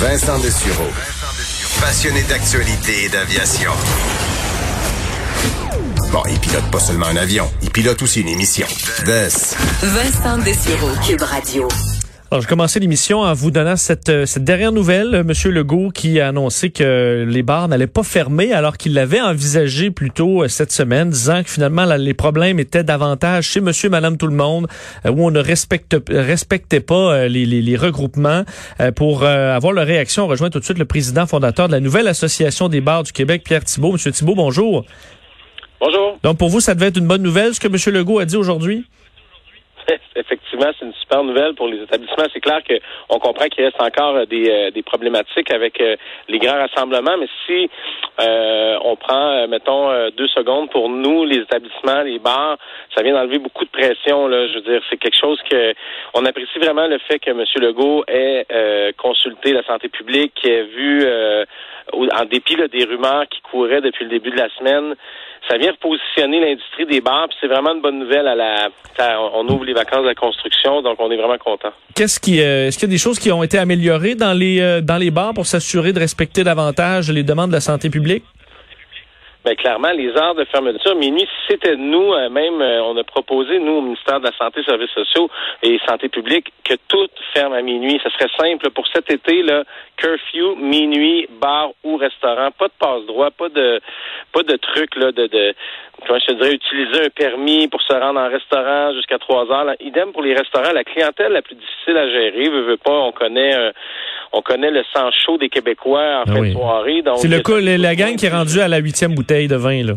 Vincent Dessureau. Passionné d'actualité et d'aviation. Bon, il pilote pas seulement un avion, il pilote aussi une émission. Vincent Dessureau, Cube Radio. Alors, je commençais l'émission en vous donnant cette, euh, cette dernière nouvelle. Euh, Monsieur Legault qui a annoncé que les bars n'allaient pas fermer alors qu'il l'avait envisagé plus tôt euh, cette semaine, disant que finalement les problèmes étaient davantage chez Monsieur, Madame, tout le monde, où on ne respecte, respectait pas les, les, les regroupements. Pour avoir leur réaction, on rejoint tout de suite le président fondateur de la nouvelle association des bars du Québec, Pierre Thibault. Monsieur Thibault, bonjour. Bonjour. Donc pour vous, ça devait être une bonne nouvelle ce que Monsieur Legault a dit aujourd'hui? Effectivement, c'est une super nouvelle pour les établissements. C'est clair qu'on comprend qu'il reste encore euh, des, euh, des problématiques avec euh, les grands rassemblements, mais si on prend, mettons, deux secondes pour nous, les établissements, les bars, ça vient d'enlever beaucoup de pression. Là. Je veux dire, c'est quelque chose que on apprécie vraiment le fait que M. Legault ait consulté la santé publique, qui ait vu, en dépit des rumeurs qui couraient depuis le début de la semaine, ça vient repositionner l'industrie des bars, puis c'est vraiment une bonne nouvelle à la. on ouvre les vacances de la construction, donc on est vraiment content. Qu'est-ce qui, euh, est-ce qu'il y a des choses qui ont été améliorées dans les euh, dans les bars pour s'assurer de respecter davantage les demandes de la santé publique? Bien, clairement, les heures de fermeture, minuit, c'était nous, euh, même, on a proposé, nous, au ministère de la Santé, Services sociaux et Santé publique, que tout ferme à minuit. Ce serait simple pour cet été, là, curfew, minuit, bar ou restaurant. Pas de passe-droit, pas de pas de truc, là, de, de comment je te dirais, utiliser un permis pour se rendre en restaurant jusqu'à trois heures. Là. Idem pour les restaurants, la clientèle la plus difficile à gérer, veut, veut pas, on connaît on connaît le sang chaud des Québécois en ah fin de soirée. C'est le cas, la gang qui est rendue à la huitième bouteille de vin, là.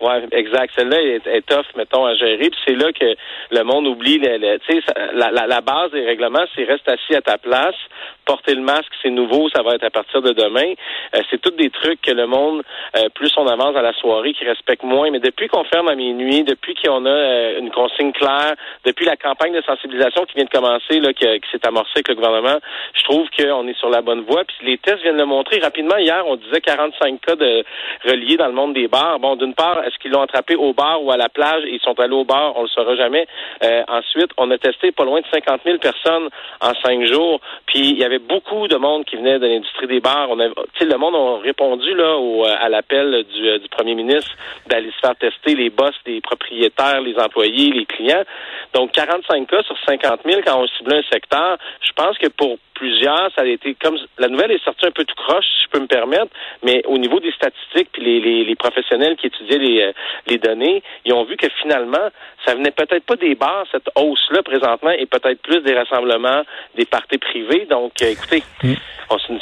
Oui, exact. Celle-là est, est, tough, mettons, à gérer. Puis c'est là que le monde oublie le, le la, la, la, base des règlements, c'est reste assis à ta place, porter le masque, c'est nouveau, ça va être à partir de demain. Euh, c'est tous des trucs que le monde, euh, plus on avance à la soirée, qui respecte moins. Mais depuis qu'on ferme à minuit, depuis qu'on a euh, une consigne claire, depuis la campagne de sensibilisation qui vient de commencer, là, qui, qui s'est amorcée avec le gouvernement, je trouve qu'on est sur la bonne voie. Puis les tests viennent le montrer rapidement. Hier, on disait 45 cas de reliés dans le monde des bars. Bon, d'une part, est-ce qu'ils l'ont attrapé au bar ou à la plage? Ils sont allés au bar, on le saura jamais. ensuite, on a testé pas loin de 50 000 personnes en cinq jours. Puis il y avait beaucoup de monde qui venait de l'industrie des bars. On a, le monde a répondu là euh, à l'appel du, euh, du premier ministre d'aller se faire tester les boss, les propriétaires, les employés, les clients. Donc 45 cas sur 50 000 quand on cible un secteur. Je pense que pour plusieurs, ça a été comme la nouvelle est sortie un peu tout croche, si je peux me permettre, mais au niveau des statistiques puis les, les, les professionnels qui étudiaient les, euh, les données, ils ont vu que finalement, ça venait peut-être pas des bars, cette hausse-là présentement, et peut-être plus des rassemblements, des parties privées. Donc, euh, écoutez, mm.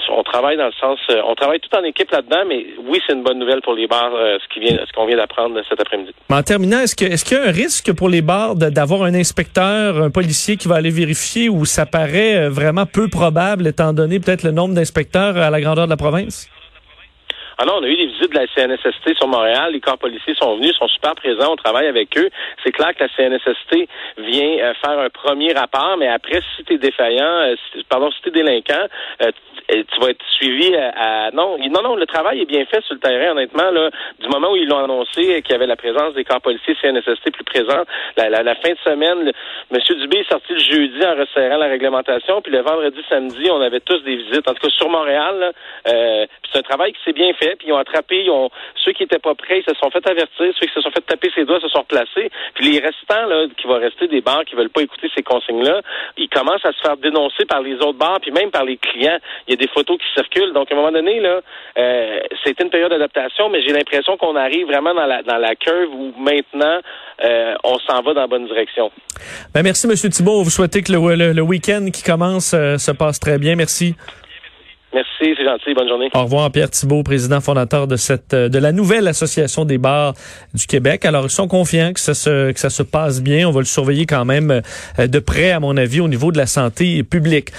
on, travaille dans le sens, euh, on travaille tout en équipe là-dedans, mais oui, c'est une bonne nouvelle pour les bars, ce qui vient, ce qu'on vient d'apprendre cet après-midi. En terminant, est-ce que est-ce qu'il y a un risque pour les bars d'avoir un inspecteur, un policier qui va aller vérifier ou ça paraît vraiment peu probable? Probable, étant donné peut-être le nombre d'inspecteurs à la grandeur de la province? Non, on a eu des visites de la CNSST sur Montréal. Les corps policiers sont venus, sont super présents. On travaille avec eux. C'est clair que la CNSST vient euh, faire un premier rapport, mais après, si tu es défaillant, euh, pardon, si tu es délinquant, euh, tu vas être suivi à, non non non le travail est bien fait sur le terrain honnêtement là du moment où ils l'ont annoncé qu'il y avait la présence des corps policiers CNSST plus présents la, la, fin de semaine M. Dubé est sorti le jeudi en resserrant la réglementation puis le vendredi samedi on avait tous des visites en tout cas sur Montréal euh, c'est un travail qui s'est bien fait puis ils ont attrapé ceux qui étaient pas prêts ils se sont fait avertir ceux qui se sont fait taper ses doigts se sont replacés puis les restants qui vont rester des bars qui veulent pas écouter ces consignes là ils commencent à se faire dénoncer par les autres bars puis même par les clients il y a des photos qui circulent. Donc, à un moment donné, là, euh, c'était une période d'adaptation, mais j'ai l'impression qu'on arrive vraiment dans la, dans la curve où maintenant, euh, on s'en va dans la bonne direction. Ben, merci, M. Thibault. Vous souhaitez que le, le, week-end qui commence euh, se passe très bien. Merci. Merci, c'est gentil. Bonne journée. Au revoir, Pierre Thibault, président fondateur de cette de la nouvelle association des bars du Québec. Alors, ils sont confiants que ça se que ça se passe bien. On va le surveiller quand même de près, à mon avis, au niveau de la santé publique.